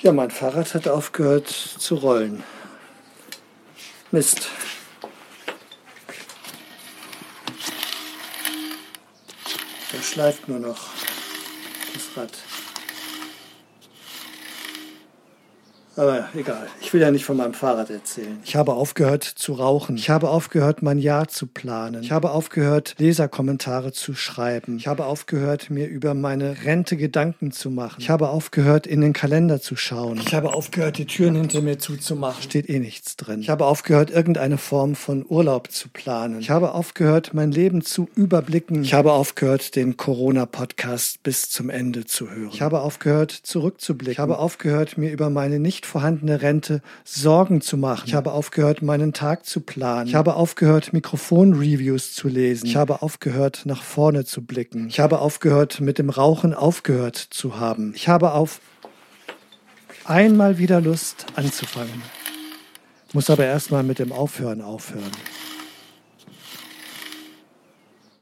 Ja, mein Fahrrad hat aufgehört zu rollen. Mist. Da schleift nur noch das Rad. Aber egal, ich will ja nicht von meinem Fahrrad erzählen. Ich habe aufgehört zu rauchen. Ich habe aufgehört, mein Jahr zu planen. Ich habe aufgehört, Leserkommentare zu schreiben. Ich habe aufgehört, mir über meine Rente Gedanken zu machen. Ich habe aufgehört, in den Kalender zu schauen. Ich habe aufgehört, die Türen hinter mir zuzumachen. Steht eh nichts drin. Ich habe aufgehört, irgendeine Form von Urlaub zu planen. Ich habe aufgehört, mein Leben zu überblicken. Ich habe aufgehört, den Corona-Podcast bis zum Ende zu hören. Ich habe aufgehört, zurückzublicken. Ich habe aufgehört, mir über meine nicht vorhandene Rente Sorgen zu machen. Ich habe aufgehört, meinen Tag zu planen. Ich habe aufgehört, Mikrofonreviews zu lesen. Ich habe aufgehört, nach vorne zu blicken. Ich habe aufgehört, mit dem Rauchen aufgehört zu haben. Ich habe auf einmal wieder Lust anzufangen. Muss aber erstmal mit dem Aufhören aufhören.